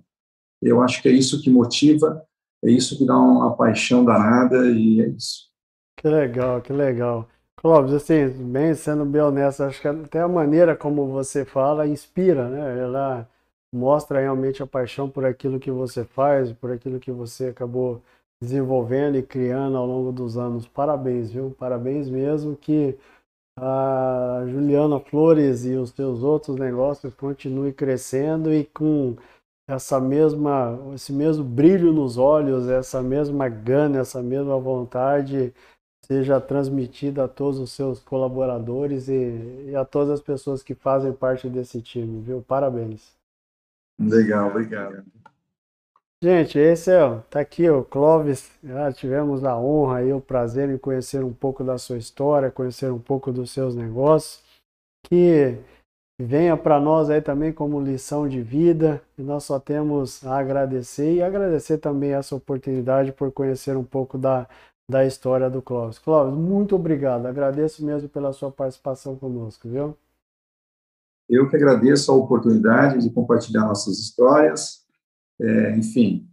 Eu acho que é isso que motiva, é isso que dá uma paixão danada e é isso. Que legal, que legal. Clóvis, assim, bem sendo bem honesto, acho que até a maneira como você fala inspira, né? Ela mostra realmente a paixão por aquilo que você faz, por aquilo que você acabou desenvolvendo e criando ao longo dos anos. Parabéns, viu? Parabéns mesmo que a Juliana Flores e os seus outros negócios continuem crescendo e com essa mesma, esse mesmo brilho nos olhos, essa mesma gana, essa mesma vontade seja transmitida a todos os seus colaboradores e, e a todas as pessoas que fazem parte desse time, viu? Parabéns. Legal, obrigado. Gente, esse é, tá aqui o Clóvis, já tivemos a honra e o prazer em conhecer um pouco da sua história, conhecer um pouco dos seus negócios, que venha para nós aí também como lição de vida, e nós só temos a agradecer e agradecer também essa oportunidade por conhecer um pouco da, da história do Clóvis. Clóvis, muito obrigado, agradeço mesmo pela sua participação conosco, viu? Eu que agradeço a oportunidade de compartilhar nossas histórias. É, enfim,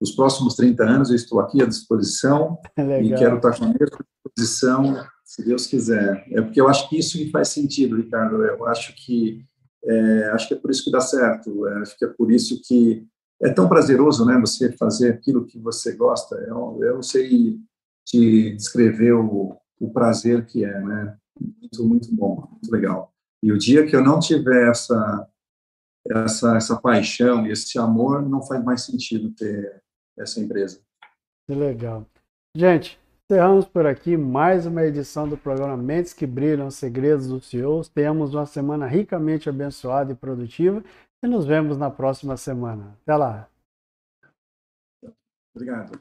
os próximos 30 anos eu estou aqui à disposição Legal. e quero estar com a mesma disposição, se Deus quiser. É porque eu acho que isso me faz sentido, Ricardo. Eu acho que é, acho que é por isso que dá certo. É, acho que é por isso que é tão prazeroso, né? Você fazer aquilo que você gosta. Eu, eu não sei te descrever o, o prazer que é, né? Muito, muito bom, muito legal. E o dia que eu não tiver essa, essa, essa paixão e esse amor, não faz mais sentido ter essa empresa. Que legal. Gente, encerramos por aqui mais uma edição do programa Mentes que Brilham, Segredos dos CEOs. Tenhamos uma semana ricamente abençoada e produtiva e nos vemos na próxima semana. Até lá. Obrigado.